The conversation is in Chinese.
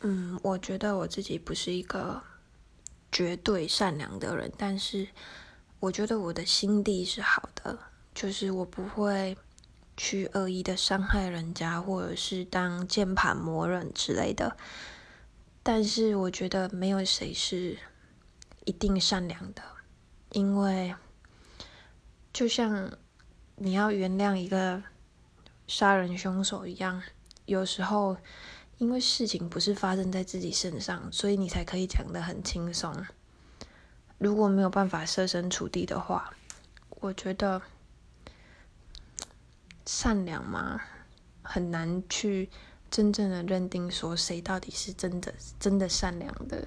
嗯，我觉得我自己不是一个绝对善良的人，但是我觉得我的心地是好的，就是我不会去恶意的伤害人家，或者是当键盘魔人之类的。但是我觉得没有谁是一定善良的，因为就像你要原谅一个杀人凶手一样，有时候。因为事情不是发生在自己身上，所以你才可以讲得很轻松。如果没有办法设身处地的话，我觉得善良嘛，很难去真正的认定说谁到底是真的真的善良的。